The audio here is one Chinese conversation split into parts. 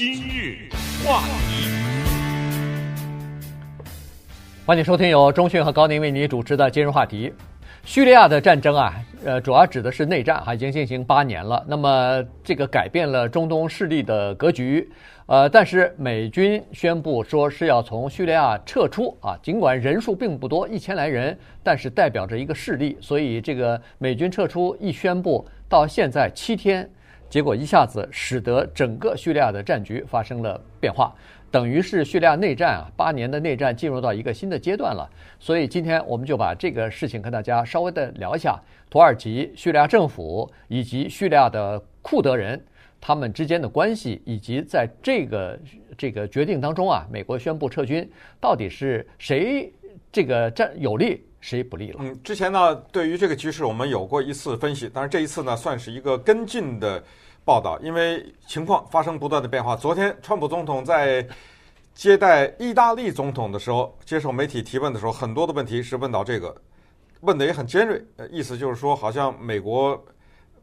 今日话题，欢迎收听由中讯和高宁为你主持的今日话题。叙利亚的战争啊，呃，主要指的是内战哈，已经进行八年了。那么这个改变了中东势力的格局，呃，但是美军宣布说是要从叙利亚撤出啊，尽管人数并不多，一千来人，但是代表着一个势力，所以这个美军撤出一宣布到现在七天，结果一下子使得整个叙利亚的战局发生了变化。等于是叙利亚内战啊，八年的内战进入到一个新的阶段了。所以今天我们就把这个事情跟大家稍微的聊一下，土耳其、叙利亚政府以及叙利亚的库德人他们之间的关系，以及在这个这个决定当中啊，美国宣布撤军，到底是谁这个占有利，谁不利了？嗯，之前呢，对于这个局势我们有过一次分析，但是这一次呢，算是一个跟进的。报道，因为情况发生不断的变化。昨天，川普总统在接待意大利总统的时候，接受媒体提问的时候，很多的问题是问到这个，问的也很尖锐。意思就是说，好像美国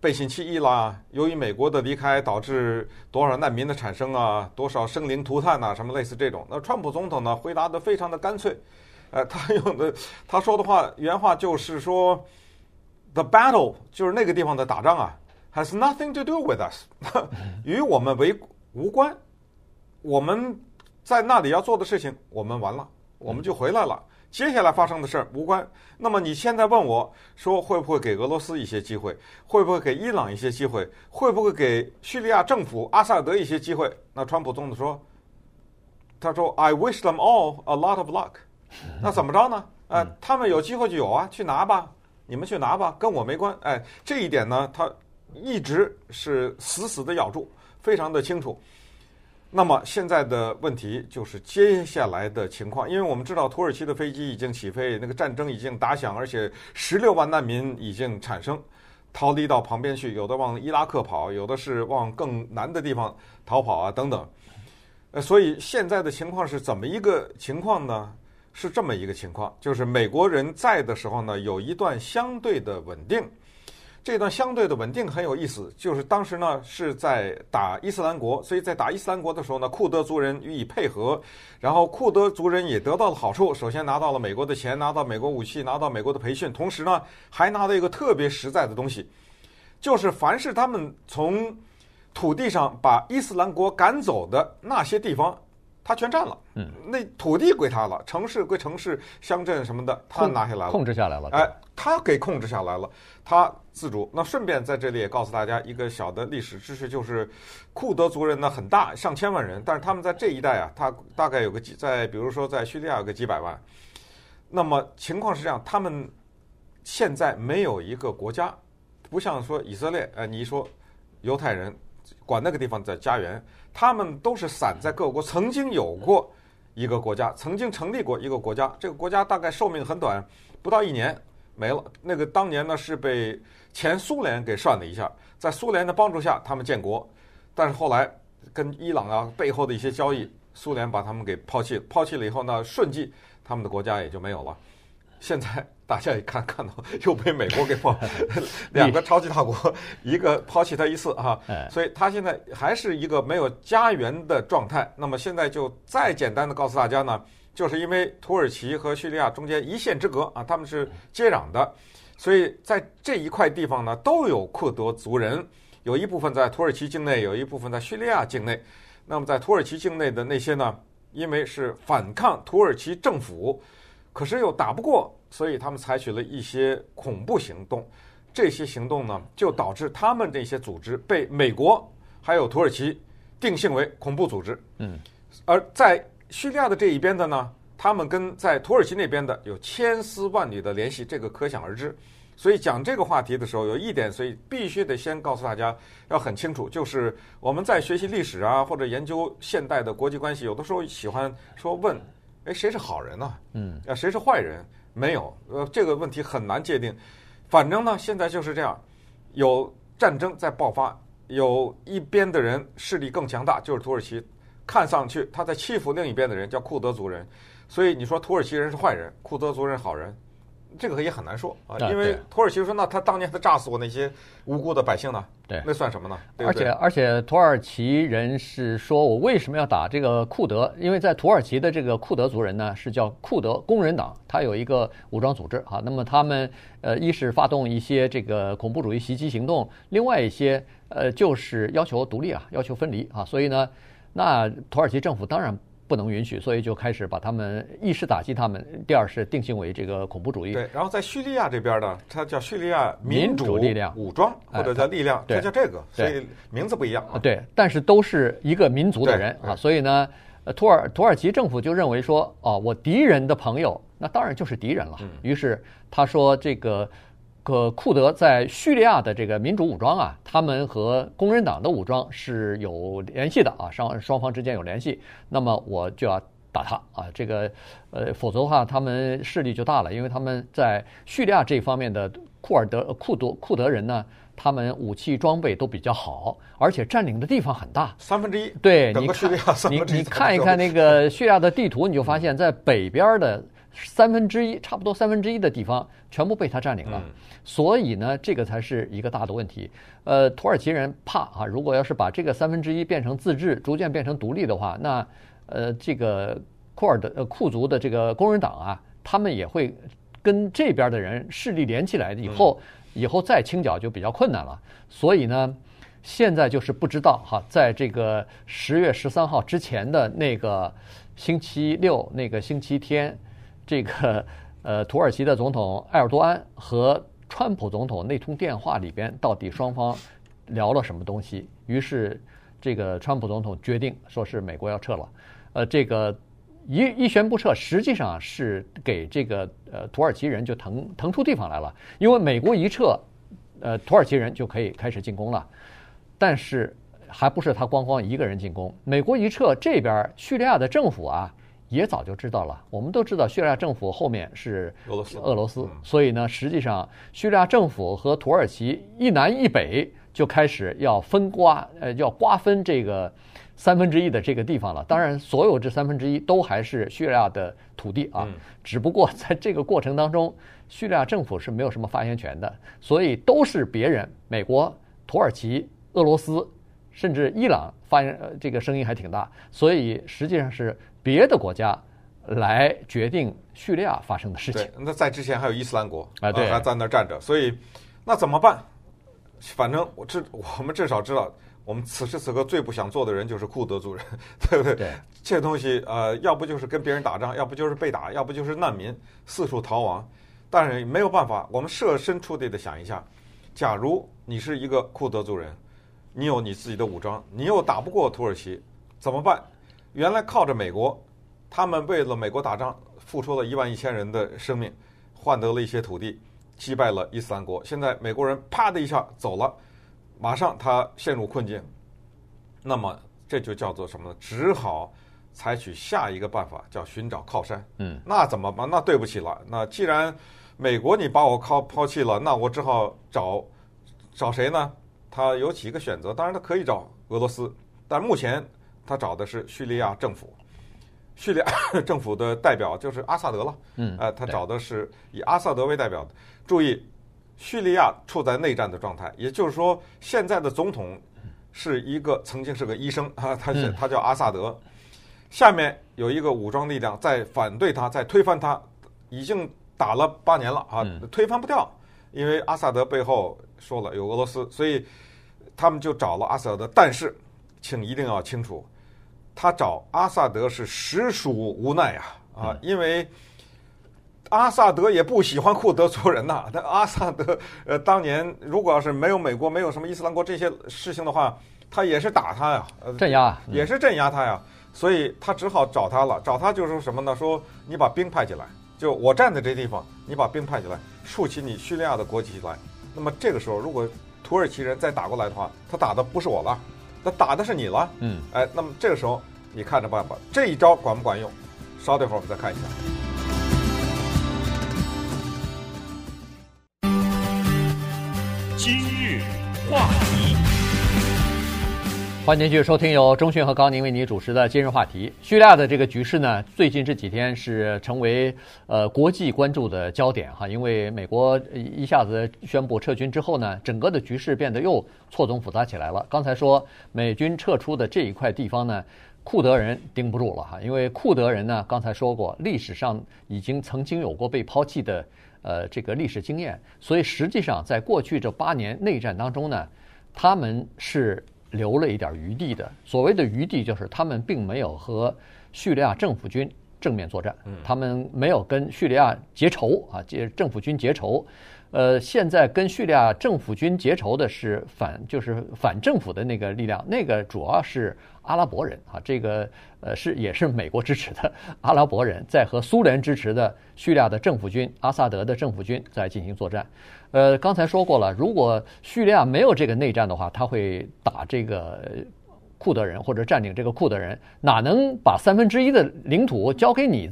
背信弃义啦，由于美国的离开导致多少难民的产生啊，多少生灵涂炭呐，什么类似这种。那川普总统呢，回答的非常的干脆。呃，他 用的他说的话原话就是说，“The battle” 就是那个地方的打仗啊。Has nothing to do with us，与我们为无关。我们在那里要做的事情，我们完了，我们就回来了。接下来发生的事儿无关。那么你现在问我说，会不会给俄罗斯一些机会？会不会给伊朗一些机会？会不会给叙利亚政府阿萨德一些机会？那川普总统说：“他说，I wish them all a lot of luck。” 那怎么着呢？呃，他们有机会就有啊，去拿吧，你们去拿吧，跟我没关。哎，这一点呢，他。一直是死死的咬住，非常的清楚。那么现在的问题就是接下来的情况，因为我们知道土耳其的飞机已经起飞，那个战争已经打响，而且十六万难民已经产生，逃离到旁边去，有的往伊拉克跑，有的是往更南的地方逃跑啊，等等。呃，所以现在的情况是怎么一个情况呢？是这么一个情况，就是美国人在的时候呢，有一段相对的稳定。这段相对的稳定很有意思，就是当时呢是在打伊斯兰国，所以在打伊斯兰国的时候呢，库德族人予以配合，然后库德族人也得到了好处，首先拿到了美国的钱，拿到美国武器，拿到美国的培训，同时呢还拿到一个特别实在的东西，就是凡是他们从土地上把伊斯兰国赶走的那些地方。他全占了，嗯，那土地归他了，城市归城市，乡镇什么的，他拿下来了，控制下来了，哎，他给控制下来了，他自主。那顺便在这里也告诉大家一个小的历史知识，就是库德族人呢很大，上千万人，但是他们在这一带啊，他大概有个几，在比如说在叙利亚有个几百万。那么情况是这样，他们现在没有一个国家，不像说以色列，哎，你一说犹太人管那个地方的家园。他们都是散在各国，曾经有过一个国家，曾经成立过一个国家。这个国家大概寿命很短，不到一年没了。那个当年呢是被前苏联给涮了一下，在苏联的帮助下他们建国，但是后来跟伊朗啊背后的一些交易，苏联把他们给抛弃。抛弃了以后呢，瞬即他们的国家也就没有了。现在。大家一看，看到又被美国给抛，两个超级大国，一个抛弃他一次哈，所以他现在还是一个没有家园的状态。那么现在就再简单的告诉大家呢，就是因为土耳其和叙利亚中间一线之隔啊，他们是接壤的，所以在这一块地方呢，都有库德族人，有一部分在土耳其境内，有一部分在叙利亚境内。那么在土耳其境内的那些呢，因为是反抗土耳其政府，可是又打不过。所以他们采取了一些恐怖行动，这些行动呢，就导致他们这些组织被美国还有土耳其定性为恐怖组织。嗯，而在叙利亚的这一边的呢，他们跟在土耳其那边的有千丝万缕的联系，这个可想而知。所以讲这个话题的时候，有一点，所以必须得先告诉大家要很清楚，就是我们在学习历史啊，或者研究现代的国际关系，有的时候喜欢说问，哎，谁是好人呢？嗯，啊，谁是坏人？没有，呃，这个问题很难界定。反正呢，现在就是这样，有战争在爆发，有一边的人势力更强大，就是土耳其，看上去他在欺负另一边的人，叫库德族人。所以你说土耳其人是坏人，库德族人好人，这个也很难说啊，啊因为土耳其说，那他当年他炸死我那些无辜的百姓呢？对那算什么呢？而且而且，土耳其人是说我为什么要打这个库德？因为在土耳其的这个库德族人呢，是叫库德工人党，他有一个武装组织啊。那么他们呃，一是发动一些这个恐怖主义袭击行动，另外一些呃，就是要求独立啊，要求分离啊。所以呢，那土耳其政府当然。不能允许，所以就开始把他们一是打击他们，第二是定性为这个恐怖主义。对，然后在叙利亚这边呢，它叫叙利亚民主主力量武装或者叫力量，哎它叫这个，所以名字不一样啊，对，但是都是一个民族的人啊，所以呢，呃土耳土耳其政府就认为说，哦，我敌人的朋友，那当然就是敌人了。于是他说，这个个库德在叙利亚的这个民主武装啊，他们和工人党的武装是有联系的啊，双双方之间有联系，那么我就要。打他啊，这个呃，否则的话，他们势力就大了，因为他们在叙利亚这方面的库尔德库德库德人呢，他们武器装备都比较好，而且占领的地方很大，三分之一。对，整个叙利亚三分之一。你你看一看那个叙利亚的地图，你就发现，在北边的三分之一，差不多三分之一的地方，全部被他占领了。嗯、所以呢，这个才是一个大的问题。呃，土耳其人怕啊，如果要是把这个三分之一变成自治，逐渐变成独立的话，那。呃，这个库尔的呃库族的这个工人党啊，他们也会跟这边的人势力连起来，以后以后再清剿就比较困难了。所以呢，现在就是不知道哈，在这个十月十三号之前的那个星期六那个星期天，这个呃土耳其的总统埃尔多安和川普总统那通电话里边，到底双方聊了什么东西？于是这个川普总统决定说是美国要撤了。呃，这个一一宣布撤，实际上是给这个呃土耳其人就腾腾出地方来了，因为美国一撤，呃土耳其人就可以开始进攻了。但是还不是他光光一个人进攻，美国一撤，这边叙利亚的政府啊也早就知道了。我们都知道叙利亚政府后面是俄罗斯，俄罗斯，所以呢，实际上叙利亚政府和土耳其一南一北就开始要分瓜，呃，要瓜分这个。三分之一的这个地方了，当然，所有这三分之一都还是叙利亚的土地啊。只不过在这个过程当中，叙利亚政府是没有什么发言权的，所以都是别人，美国、土耳其、俄罗斯，甚至伊朗发言，这个声音还挺大。所以实际上是别的国家来决定叙利亚发生的事情。对，那在之前还有伊斯兰国啊，对，还在那儿站着。所以那怎么办？反正我至我们至少知道。我们此时此刻最不想做的人就是库德族人，对不对？对，这东西呃，要不就是跟别人打仗，要不就是被打，要不就是难民四处逃亡。但是没有办法，我们设身处地的想一下，假如你是一个库德族人，你有你自己的武装，你又打不过土耳其，怎么办？原来靠着美国，他们为了美国打仗，付出了一万一千人的生命，换得了一些土地，击败了伊斯兰国。现在美国人啪的一下走了。马上他陷入困境，那么这就叫做什么呢？只好采取下一个办法，叫寻找靠山。嗯，那怎么办？那对不起了。那既然美国你把我靠抛弃了，那我只好找找谁呢？他有几个选择，当然他可以找俄罗斯，但目前他找的是叙利亚政府。叙利亚 政府的代表就是阿萨德了。嗯，呃，他找的是以阿萨德为代表的。注意。叙利亚处在内战的状态，也就是说，现在的总统是一个曾经是个医生啊，他是他叫阿萨德，下面有一个武装力量在反对他，在推翻他，已经打了八年了啊，推翻不掉，因为阿萨德背后说了有俄罗斯，所以他们就找了阿萨德。但是，请一定要清楚，他找阿萨德是实属无奈啊啊，因为。阿萨德也不喜欢库德族人呐。但阿萨德呃，当年如果要是没有美国，没有什么伊斯兰国这些事情的话，他也是打他呀，呃镇压也是镇压他呀。所以他只好找他了。找他就是说什么呢？说你把兵派进来，就我站在这地方，你把兵派进来，竖起你叙利亚的国旗来。那么这个时候，如果土耳其人再打过来的话，他打的不是我了，他打的是你了。嗯，哎，那么这个时候你看着办吧。这一招管不管用？稍等会儿我们再看一下。今日话题，欢迎继续收听由中讯和高宁为你主持的今日话题。叙利亚的这个局势呢，最近这几天是成为呃国际关注的焦点哈，因为美国一下子宣布撤军之后呢，整个的局势变得又错综复杂起来了。刚才说美军撤出的这一块地方呢，库德人盯不住了哈，因为库德人呢，刚才说过历史上已经曾经有过被抛弃的呃这个历史经验，所以实际上在过去这八年内战当中呢，他们是。留了一点余地的，所谓的余地就是他们并没有和叙利亚政府军正面作战，他们没有跟叙利亚结仇啊，结政府军结仇。呃，现在跟叙利亚政府军结仇的是反，就是反政府的那个力量，那个主要是阿拉伯人啊，这个呃是也是美国支持的 阿拉伯人在和苏联支持的叙利亚的政府军阿萨德的政府军在进行作战。呃，刚才说过了，如果叙利亚没有这个内战的话，他会打这个。库德人或者占领这个库德人，哪能把三分之一的领土交给你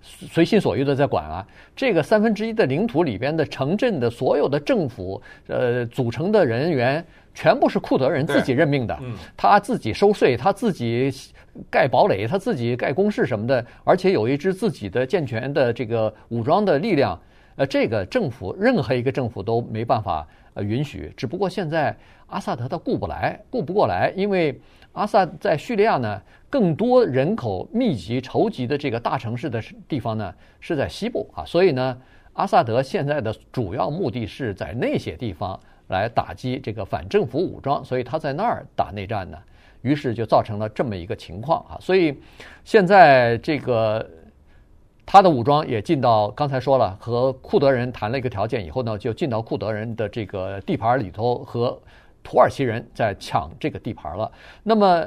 随心所欲的在管啊？这个三分之一的领土里边的城镇的所有的政府呃组成的人员，全部是库德人自己任命的，他自己收税，他自己盖堡垒，他自己盖工事什么的，而且有一支自己的健全的这个武装的力量，呃，这个政府任何一个政府都没办法呃允许。只不过现在阿萨德他顾不来，顾不过来，因为。阿萨在叙利亚呢，更多人口密集、筹集的这个大城市的地方呢，是在西部啊，所以呢，阿萨德现在的主要目的是在那些地方来打击这个反政府武装，所以他在那儿打内战呢，于是就造成了这么一个情况啊，所以现在这个他的武装也进到，刚才说了，和库德人谈了一个条件以后呢，就进到库德人的这个地盘里头和。土耳其人在抢这个地盘了。那么，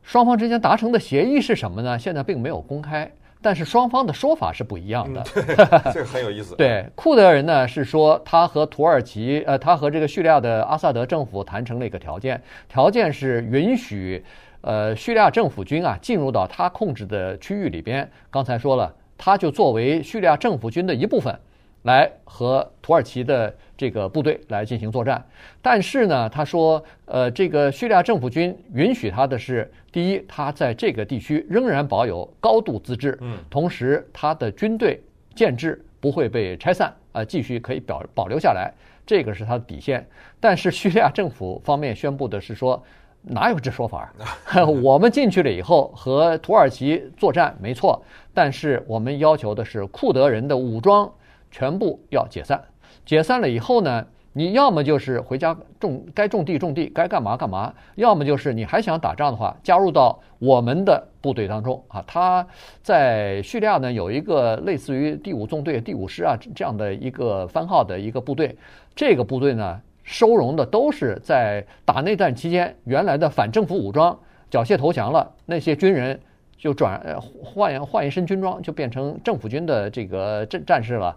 双方之间达成的协议是什么呢？现在并没有公开，但是双方的说法是不一样的。这个很有意思。对，库德人呢是说他和土耳其，呃，他和这个叙利亚的阿萨德政府谈成了一个条件，条件是允许，呃，叙利亚政府军啊进入到他控制的区域里边。刚才说了，他就作为叙利亚政府军的一部分。来和土耳其的这个部队来进行作战，但是呢，他说，呃，这个叙利亚政府军允许他的是，第一，他在这个地区仍然保有高度自治，嗯，同时他的军队建制不会被拆散，啊，继续可以保保留下来，这个是他的底线。但是叙利亚政府方面宣布的是说，哪有这说法？我们进去了以后和土耳其作战没错，但是我们要求的是库德人的武装。全部要解散，解散了以后呢，你要么就是回家种，该种地种地，该干嘛干嘛；要么就是你还想打仗的话，加入到我们的部队当中啊。他在叙利亚呢有一个类似于第五纵队、第五师啊这样的一个番号的一个部队，这个部队呢收容的都是在打内战期间原来的反政府武装缴械投降了那些军人。就转换换一身军装，就变成政府军的这个战战士了。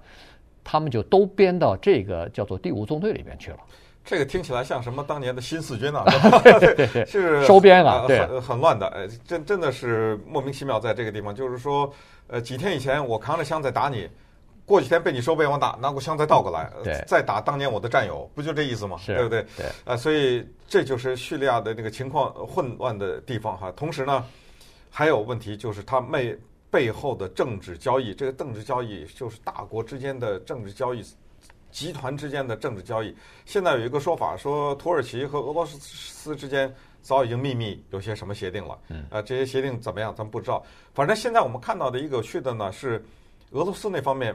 他们就都编到这个叫做第五纵队里面去了。这个听起来像什么当年的新四军啊？对对对，是收编了，对，很很乱的。呃，真真的是莫名其妙，在这个地方，就是说，呃，几天以前我扛着枪在打你，过几天被你收被我打，拿过枪再倒过来，对，再打当年我的战友，不就这意思吗？对不对？对。呃，所以这就是叙利亚的那个情况混乱的地方哈。同时呢。还有问题就是他背背后的政治交易，这个政治交易就是大国之间的政治交易，集团之间的政治交易。现在有一个说法说，土耳其和俄罗斯之间早已经秘密有些什么协定了。嗯，啊，这些协定怎么样，咱们不知道。反正现在我们看到的一个有趣的呢，是俄罗斯那方面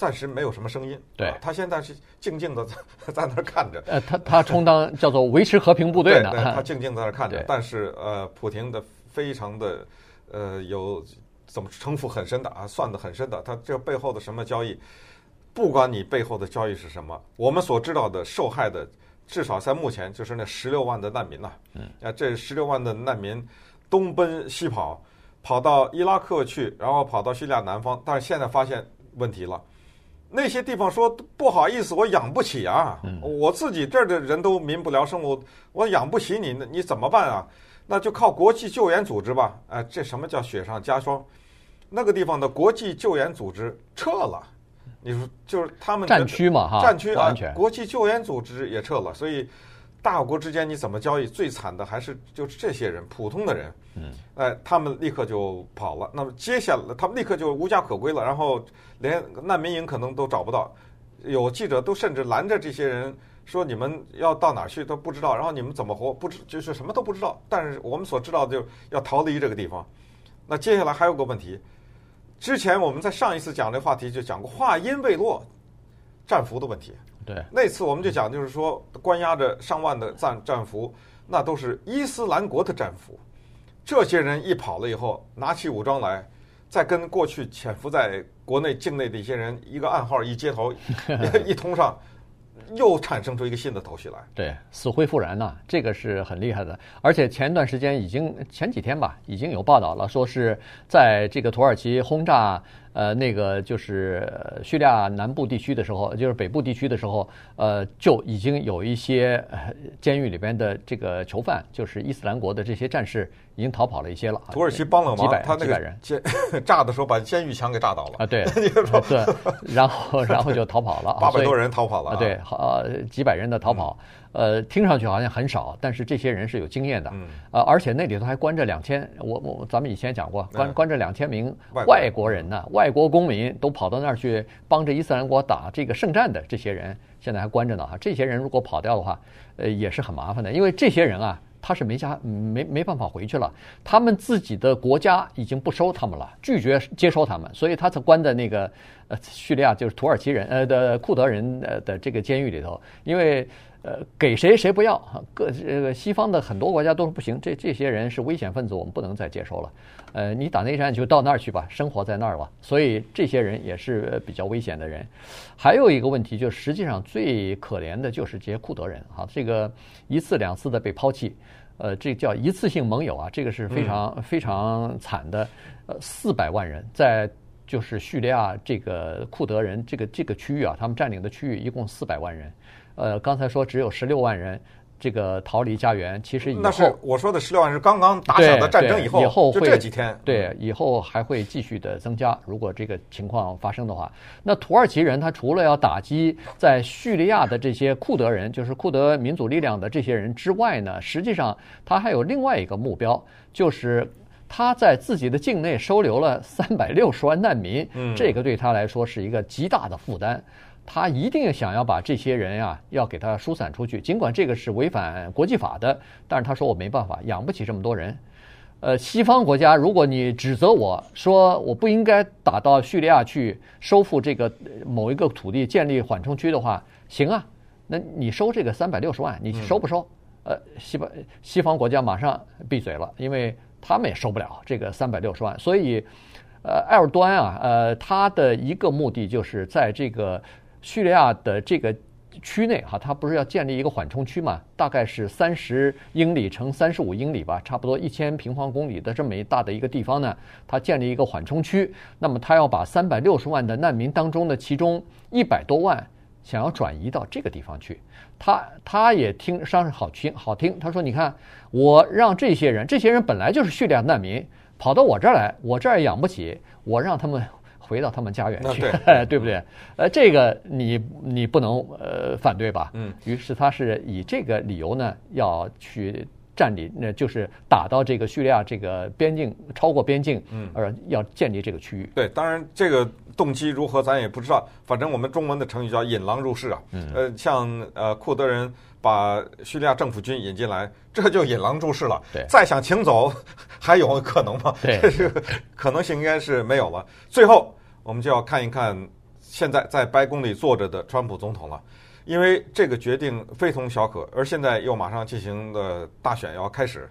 暂时没有什么声音。对，他现在是静静的在 在那儿看着。呃，他他充当叫做维持和平部队呢。对，他静静在那儿看着。但是呃，普廷的非常的。呃，有怎么城府很深的啊，算的很深的。他这背后的什么交易？不管你背后的交易是什么，我们所知道的受害的，至少在目前就是那十六万的难民呐。嗯。啊，这十六万的难民东奔西跑，跑到伊拉克去，然后跑到叙利亚南方，但是现在发现问题了。那些地方说不好意思，我养不起啊，我自己这儿的人都民不聊生，我我养不起你，那你怎么办啊？那就靠国际救援组织吧，哎，这什么叫雪上加霜？那个地方的国际救援组织撤了，你说就是他们战区嘛，哈，战区啊。国际救援组织也撤了，所以大国之间你怎么交易？最惨的还是就是这些人，普通的人。嗯，哎，他们立刻就跑了。那么接下来，他们立刻就无家可归了，然后连难民营可能都找不到。有记者都甚至拦着这些人说：“你们要到哪儿去都不知道，然后你们怎么活不知，就是什么都不知道。”但是我们所知道的就要逃离这个地方。那接下来还有个问题，之前我们在上一次讲这个话题就讲过，话音未落，战俘的问题。对，那次我们就讲，就是说关押着上万的战战俘，那都是伊斯兰国的战俘。这些人一跑了以后，拿起武装来，再跟过去潜伏在国内境内的一些人一个暗号一接头，一通上。又产生出一个新的头绪来，对，死灰复燃呐、啊，这个是很厉害的。而且前段时间已经前几天吧，已经有报道了，说是在这个土耳其轰炸呃那个就是叙利亚南部地区的时候，就是北部地区的时候，呃就已经有一些监狱里边的这个囚犯，就是伊斯兰国的这些战士。已经逃跑了一些了。土耳其帮了忙，几百他那个人 炸的时候把监狱墙给炸倒了啊！对，对，然后然后就逃跑了，八百多人逃跑了。对，好几百人的逃跑，呃，听上去好像很少，但是这些人是有经验的，呃，而且那里头还关着两千，我我咱们以前讲过，关关着两千名外国人。呢，外国公民都跑到那儿去帮着伊斯兰国打这个圣战的这些人，现在还关着呢。哈。这些人如果跑掉的话，呃，也是很麻烦的，因为这些人啊。他是没家没没办法回去了，他们自己的国家已经不收他们了，拒绝接收他们，所以他才关在那个呃叙利亚就是土耳其人呃的库德人呃的这个监狱里头，因为呃给谁谁不要，各这个西方的很多国家都是不行，这这些人是危险分子，我们不能再接收了，呃你打内战就到那儿去吧，生活在那儿吧，所以这些人也是比较危险的人。还有一个问题就是，实际上最可怜的就是这些库德人哈，这个一次两次的被抛弃。呃，这叫一次性盟友啊，这个是非常非常惨的。呃，四百万人在就是叙利亚这个库德人这个这个区域啊，他们占领的区域一共四百万人。呃，刚才说只有十六万人。这个逃离家园，其实以后那是我说的十六万是刚刚打响的战争以后，以后会就这几天，对，以后还会继续的增加。如果这个情况发生的话，那土耳其人他除了要打击在叙利亚的这些库德人，就是库德民族力量的这些人之外呢，实际上他还有另外一个目标，就是他在自己的境内收留了三百六十万难民，嗯，这个对他来说是一个极大的负担。他一定想要把这些人、啊，要给他疏散出去。尽管这个是违反国际法的，但是他说我没办法，养不起这么多人。呃，西方国家，如果你指责我说我不应该打到叙利亚去收复这个某一个土地，建立缓冲区的话，行啊，那你收这个三百六十万，你收不收？呃，西方西方国家马上闭嘴了，因为他们也收不了这个三百六十万。所以，呃，埃尔多安啊，呃，他的一个目的就是在这个。叙利亚的这个区内哈，它不是要建立一个缓冲区嘛？大概是三十英里乘三十五英里吧，差不多一千平方公里的这么一大的一个地方呢，它建立一个缓冲区。那么它要把三百六十万的难民当中的其中一百多万想要转移到这个地方去。他他也听上去好听好听，他说：“你看，我让这些人，这些人本来就是叙利亚难民，跑到我这儿来，我这儿养不起，我让他们。”回到他们家园去，对，对不对？呃，这个你你不能呃反对吧？嗯。于是他是以这个理由呢，要去占领，那就是打到这个叙利亚这个边境，超过边境，嗯，而要建立这个区域。对，当然这个动机如何咱也不知道，反正我们中文的成语叫引狼入室啊。嗯。呃，像呃库德人把叙利亚政府军引进来，这就引狼入室了。对。再想请走，还有可能吗？对。这 个可能性应该是没有了。最后。我们就要看一看现在在白宫里坐着的川普总统了，因为这个决定非同小可，而现在又马上进行的大选要开始，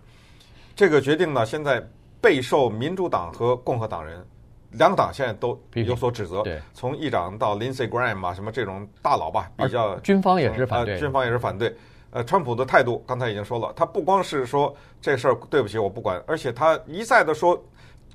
这个决定呢，现在备受民主党和共和党人两党现在都有所指责。对，从议长到 Lindsey Graham 啊，什么这种大佬吧，比较军方也是反对，军方也是反对。呃，川普的态度刚才已经说了，他不光是说这事儿对不起我不管，而且他一再的说。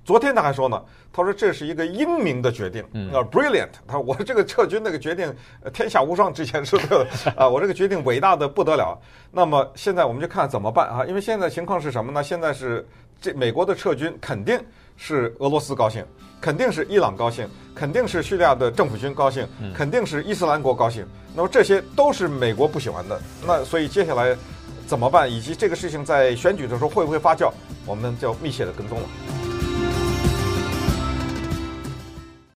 昨天他还说呢，他说这是一个英明的决定，嗯，brilliant。他说我这个撤军那个决定，天下无双。之前说的啊，我这个决定伟大的不得了。那么现在我们就看怎么办啊？因为现在情况是什么呢？现在是这美国的撤军肯定是俄罗斯高兴，肯定是伊朗高兴，肯定是叙利亚的政府军高兴，肯定是伊斯兰国高兴。那么这些都是美国不喜欢的。那所以接下来怎么办？以及这个事情在选举的时候会不会发酵？我们就密切的跟踪了。